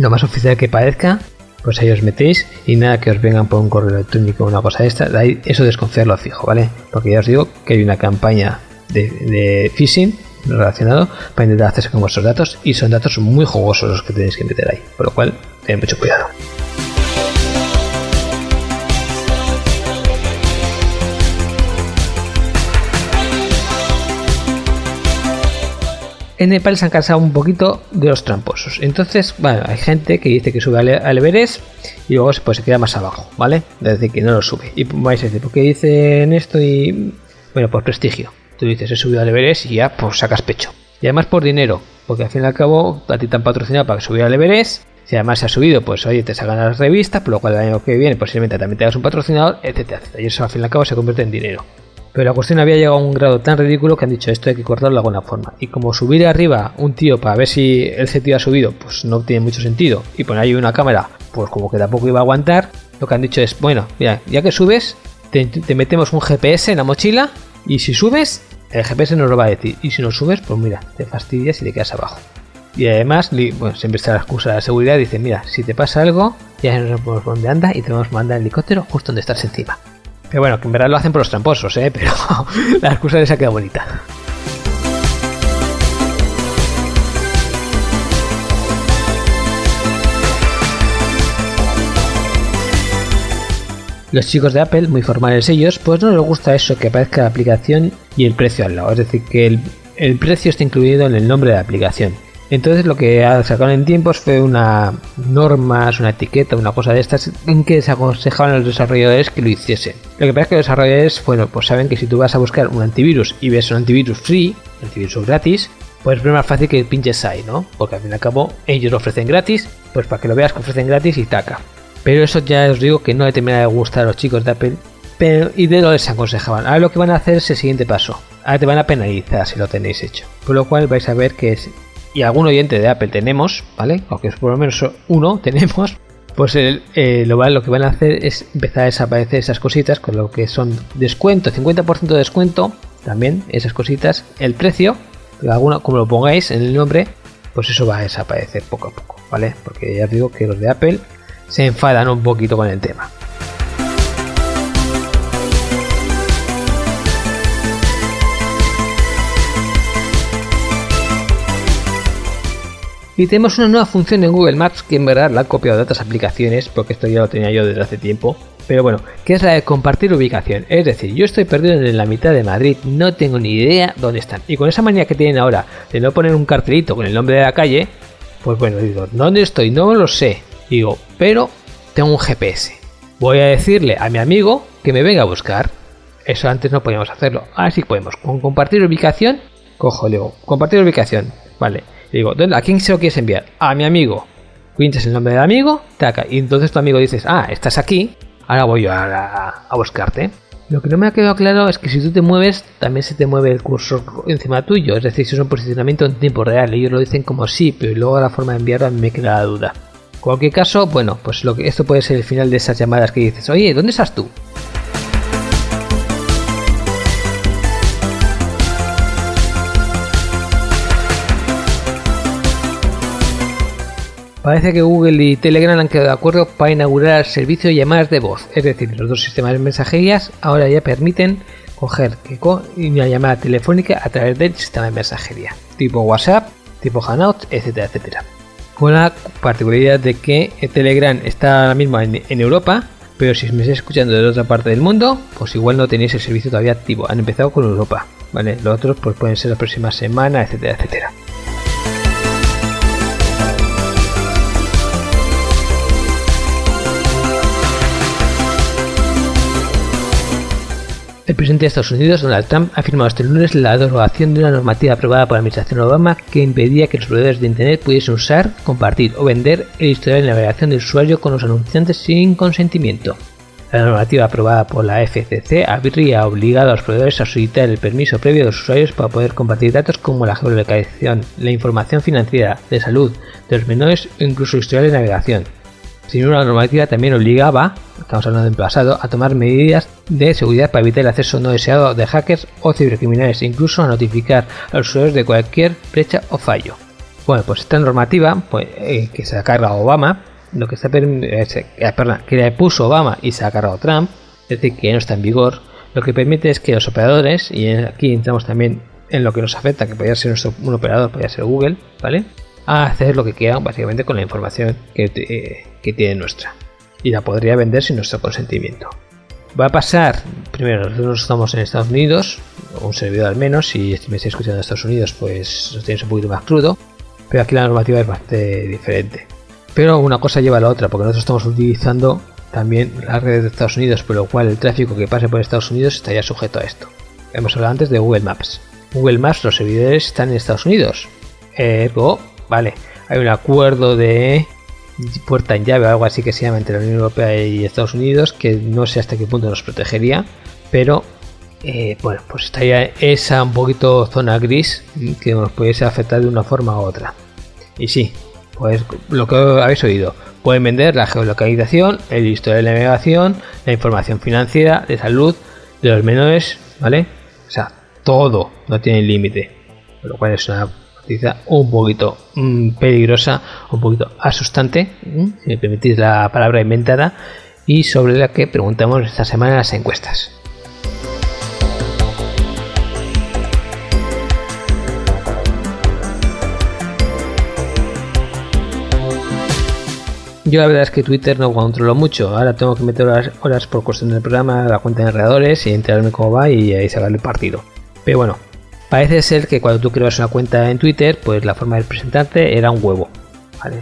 Speaker 1: lo más oficial que parezca, pues ahí os metéis y nada que os vengan por un correo electrónico o una cosa de esta, eso desconfiarlo fijo, ¿vale? Porque ya os digo que hay una campaña de, phishing relacionado para intentar hacerse con vuestros datos y son datos muy jugosos los que tenéis que meter ahí, por lo cual tened mucho cuidado. En Nepal se han cansado un poquito de los tramposos. Entonces, bueno, hay gente que dice que sube al Everest y luego pues, se queda más abajo, ¿vale? Es decir, que no lo sube. Y vais a decir, ¿por qué dicen esto? Y bueno, por prestigio. Tú dices, he subido al Everest y ya, pues sacas pecho. Y además por dinero, porque al fin y al cabo a ti te han patrocinado para que subiera al Everest. Si además se ha subido, pues oye, te sacan las revistas, por lo cual el año que viene posiblemente también te hagas un patrocinador, etcétera, etcétera. Y eso al fin y al cabo se convierte en dinero. Pero la cuestión había llegado a un grado tan ridículo que han dicho esto hay que cortarlo de alguna forma. Y como subir arriba un tío para ver si el tío ha subido, pues no tiene mucho sentido. Y poner ahí una cámara, pues como que tampoco iba a aguantar. Lo que han dicho es, bueno, mira, ya que subes, te, metemos un GPS en la mochila y si subes, el GPS nos lo va a decir. Y si no subes, pues mira, te fastidias y te quedas abajo. Y además, bueno, siempre está la excusa de la seguridad. Dice, mira, si te pasa algo, ya no sabemos dónde anda y te vamos a mandar el helicóptero justo donde estás encima. Pero bueno, que en verdad lo hacen por los tramposos, ¿eh? Pero la excusa les ha quedado bonita. Los chicos de Apple, muy formales ellos, pues no les gusta eso que aparezca la aplicación y el precio al lado. Es decir, que el, precio esté incluido en el nombre de la aplicación. Entonces lo que sacaron en tiempos fue una normas, una etiqueta, una cosa de estas en que se aconsejaban a los desarrolladores que lo hiciesen. Lo que pasa es que los desarrolladores, bueno, pues saben que si tú vas a buscar un antivirus y ves un antivirus free, un antivirus gratis, pues es más fácil que pinches ahí, ¿no? Porque al fin y al cabo ellos lo ofrecen gratis, pues para que lo veas que ofrecen gratis y taca. Pero eso ya os digo que no le termina de gustar a los chicos de Apple pero, y de lo les aconsejaban. Ahora lo que van a hacer es el siguiente paso. Ahora te van a penalizar si lo tenéis hecho. Por lo cual vais a ver que y algún oyente de Apple tenemos, ¿vale? Aunque es por lo menos uno tenemos, pues el, eh, lo, que van a hacer es empezar a desaparecer esas cositas con lo que son descuento, 50% de descuento, también esas cositas, el precio, alguna, como lo pongáis en el nombre, pues eso va a desaparecer poco a poco, ¿vale? Porque ya os digo que los de Apple se enfadan un poquito con el tema. Y tenemos una nueva función en Google Maps que en verdad la han copiado de otras aplicaciones, porque esto ya lo tenía yo desde hace tiempo. Pero bueno, que es la de compartir ubicación. Es decir, yo estoy perdido en la mitad de Madrid, no tengo ni idea dónde están. Y con esa manía que tienen ahora de no poner un cartelito con el nombre de la calle, pues bueno, digo, ¿dónde estoy? No lo sé. Digo, pero tengo un GPS. Voy a decirle a mi amigo que me venga a buscar. Eso antes no podíamos hacerlo. Ahora sí podemos. Con compartir ubicación, cojo, digo, compartir ubicación. Vale digo, ¿a quién se lo quieres enviar? A mi amigo. Pinchas el nombre del amigo, taca. Y entonces tu amigo dices, ah, estás aquí. ahora voy yo a, a buscarte. Lo que no me ha quedado claro es que si tú te mueves, también se te mueve el cursor encima tuyo, es decir, si es un posicionamiento en tiempo real. Ellos lo dicen como sí, pero luego la forma de enviarlo a mí me queda la duda. En cualquier caso, bueno, pues lo que, esto puede ser el final de esas llamadas que dices, oye, ¿dónde estás tú? Parece que Google y Telegram han quedado de acuerdo para inaugurar el servicio de llamadas de voz, es decir, los dos sistemas de mensajerías ahora ya permiten coger una llamada telefónica a través del sistema de mensajería, tipo WhatsApp, tipo Hangouts, etcétera, etcétera. Con la particularidad de que Telegram está ahora mismo en, Europa, pero si me estáis escuchando de otra parte del mundo, pues igual no tenéis el servicio todavía activo. Han empezado con Europa, ¿vale? Los otros pues pueden ser la próxima semana, etcétera, etcétera. El presidente de Estados Unidos, Donald Trump, ha firmado este lunes la derogación de una normativa aprobada por la administración Obama que impedía que los proveedores de Internet pudiesen usar, compartir o vender el historial de navegación del usuario con los anunciantes sin consentimiento. La normativa aprobada por la FCC habría obligado a los proveedores a solicitar el permiso previo de los usuarios para poder compartir datos como la geolocalización, la información financiera, de salud de los menores o incluso historial de navegación, sino la normativa también obligaba, estamos hablando del pasado, a tomar medidas de seguridad para evitar el acceso no deseado de hackers o cibercriminales, incluso a notificar a los usuarios de cualquier brecha o fallo. Bueno, pues esta normativa pues, eh, que se ha cargado Obama, lo que está eh, eh, perdón, que le puso Obama y se ha cargado Trump, es decir, que no está en vigor, lo que permite es que los operadores, y aquí entramos también en lo que nos afecta, que podría ser nuestro, un operador, podría ser Google, ¿vale? A hacer lo que quieran básicamente con la información que, que tiene nuestra y la podría vender sin nuestro consentimiento. Va a pasar, primero, nosotros estamos en Estados Unidos, un servidor al menos, si me estáis escuchando en Estados Unidos, pues lo tenéis un poquito más crudo, pero aquí la normativa es bastante diferente. Pero una cosa lleva a la otra, porque nosotros estamos utilizando también las redes de Estados Unidos, por lo cual el tráfico que pase por Estados Unidos estaría sujeto a esto. Hemos hablado antes de Google Maps. Google Maps, los servidores están en Estados Unidos. Ergo, vale, hay un acuerdo de puerta en llave o algo así que se llama entre la Unión Europea y Estados Unidos, que no sé hasta qué punto nos protegería, pero eh, bueno, pues estaría esa un poquito zona gris que nos pudiese afectar de una forma u otra. Y sí, pues lo que habéis oído, pueden vender la geolocalización, el historial de navegación, la información financiera, de salud, de los menores, ¿vale? O sea, todo no tiene límite, lo cual es una un poquito mm, peligrosa, un poquito asustante, mm, si me permitís la palabra inventada, y sobre la que preguntamos esta semana las encuestas. Yo la verdad es que Twitter no controlo mucho. Ahora tengo que meter horas, por cuestión del programa, la cuenta de enredadores y enterarme cómo va y ahí sacarle partido. Pero bueno, Parece ser que cuando tú creas una cuenta en Twitter, pues la forma de presentarte era un huevo.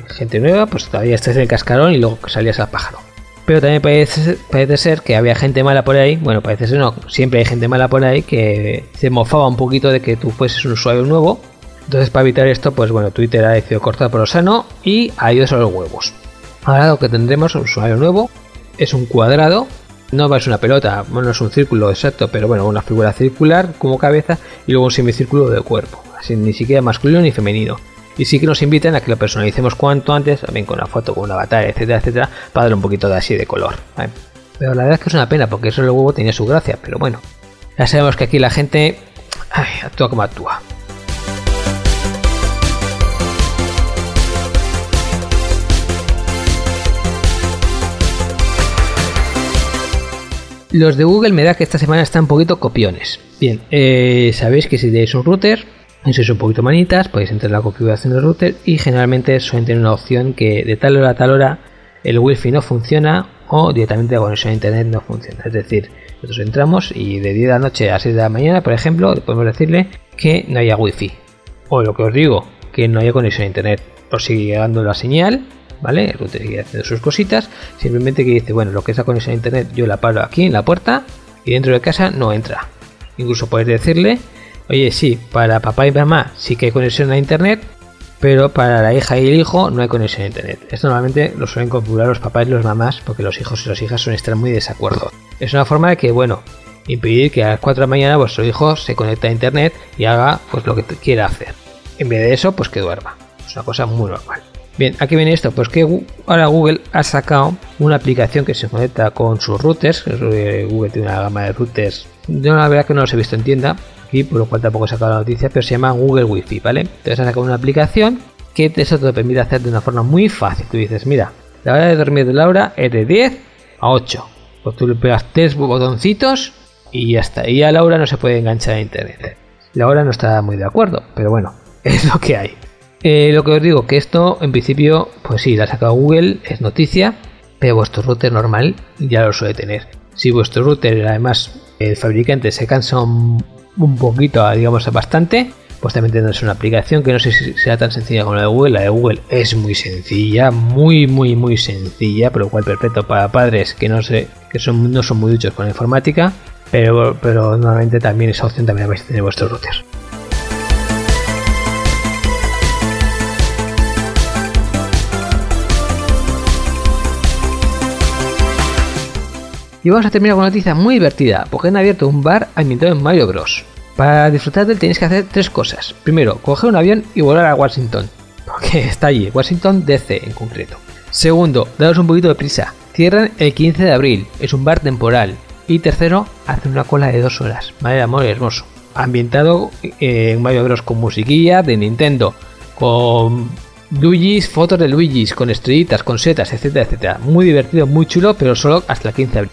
Speaker 1: Gente nueva, pues todavía estás en el cascarón y luego salías al pájaro. Pero también parece, parece, ser que había gente mala por ahí, bueno, parece ser no, siempre hay gente mala por ahí que se mofaba un poquito de que tú fueses un usuario nuevo. Entonces, para evitar esto, pues bueno, Twitter ha decidido cortar por lo sano y ha ido a los huevos. Ahora lo que tendremos, un usuario nuevo, es un cuadrado no es una pelota, bueno, es un círculo exacto, pero bueno, una figura circular como cabeza y luego un semicírculo de cuerpo, así ni siquiera masculino ni femenino. Y sí que nos invitan a que lo personalicemos cuanto antes, también con una foto, con un avatar, etcétera, etcétera, para darle un poquito de así de color. Pero la verdad es que es una pena, porque eso luego tenía su gracia, pero bueno, ya sabemos que aquí la gente actúa como actúa. Los de Google me da que esta semana están un poquito copiones. Bien, eh, sabéis que si tenéis un router, y sois un poquito manitas, podéis entrar en la configuración del router y generalmente suelen tener una opción que de tal hora a tal hora el wifi no funciona o directamente la conexión a internet no funciona. Es decir, nosotros entramos y de 10 de la noche a 6 de la mañana, por ejemplo, podemos decirle que no haya wifi. O lo que os digo, que no haya conexión a internet. Os sigue llegando la señal ¿vale? El router sigue haciendo sus cositas, simplemente que dice, bueno, lo que es la conexión a internet yo la paro aquí en la puerta y dentro de casa no entra. Incluso puedes decirle, oye, sí, para papá y mamá sí que hay conexión a internet, pero para la hija y el hijo no hay conexión a internet. Esto normalmente lo suelen configurar los papás y los mamás porque los hijos y las hijas suelen estar muy de desacuerdo. Es una forma de que, bueno, impedir que a las 4 de la mañana vuestro hijo se conecte a internet y haga pues lo que quiera hacer. En vez de eso, pues que duerma. Es una cosa muy normal. Bien, aquí viene esto, pues que ahora Google ha sacado una aplicación que se conecta con sus routers. Google tiene una gama de routers. Yo la verdad que no los he visto en tienda, aquí por lo cual tampoco he sacado la noticia, pero se llama Google Wi-Fi, ¿vale? Entonces ha sacado una aplicación que eso te permite hacer de una forma muy fácil. Tú dices, mira, la hora de dormir de Laura es de 10 a 8. Pues tú le pegas tres botoncitos y ya está. Y a Laura no se puede enganchar a internet. Laura no está muy de acuerdo, pero bueno, es lo que hay. Eh, lo que os digo, que esto en principio, pues sí, la ha sacado Google, es noticia, pero vuestro router normal ya lo suele tener. Si vuestro router, además, el fabricante se cansa un, poquito, digamos, bastante, pues también tendrás una aplicación que no sé si sea tan sencilla como la de Google. La de Google es muy sencilla, muy, muy, muy sencilla, pero cual perfecto para padres que no son, no son muy duchos con la informática, pero, pero normalmente también esa opción también la vais a tener vuestro router. Y vamos a terminar con una noticia muy divertida, porque han abierto un bar ambientado en Mario Bros. Para disfrutar de él tenéis que hacer tres cosas. Primero, coger un avión y volar a Washington, porque está allí, Washington DC en concreto. Segundo, daros un poquito de prisa. Cierran el 15 de abril, es un bar temporal. Y tercero, hacen una cola de dos horas. Madre amor, hermoso. Ambientado eh, en Mario Bros. con musiquilla de Nintendo, con Luigi's, fotos de Luigi's, con estrellitas, con setas, etcétera, etcétera. Muy divertido, muy chulo, pero solo hasta el 15 de abril.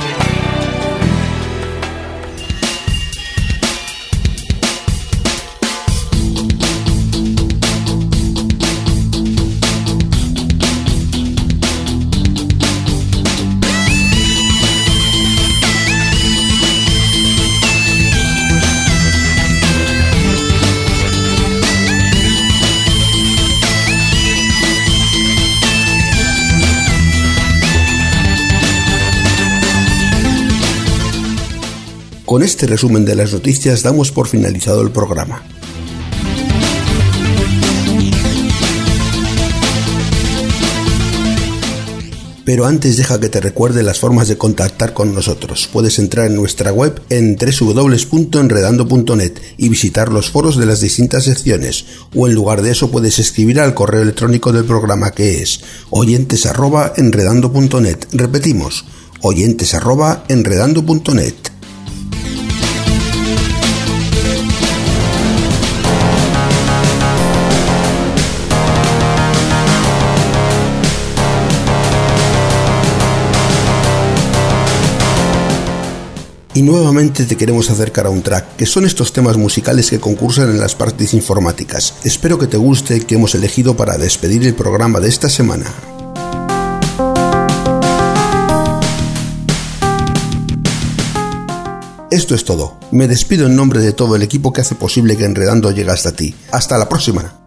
Speaker 3: Con este resumen de las noticias damos por finalizado el programa. Pero antes deja que te recuerde las formas de contactar con nosotros. Puedes entrar en nuestra web en www.enredando.net y visitar los foros de las distintas secciones, o en lugar de eso puedes escribir al correo electrónico del programa que es oyentes@enredando.net. Repetimos, oyentes@enredando.net. Y nuevamente te queremos acercar a un track, que son estos temas musicales que concursan en las partes informáticas. Espero que te guste que hemos elegido para despedir el programa de esta semana. Esto es todo. Me despido en nombre de todo el equipo que hace posible que Enredando llegue hasta ti. Hasta la próxima.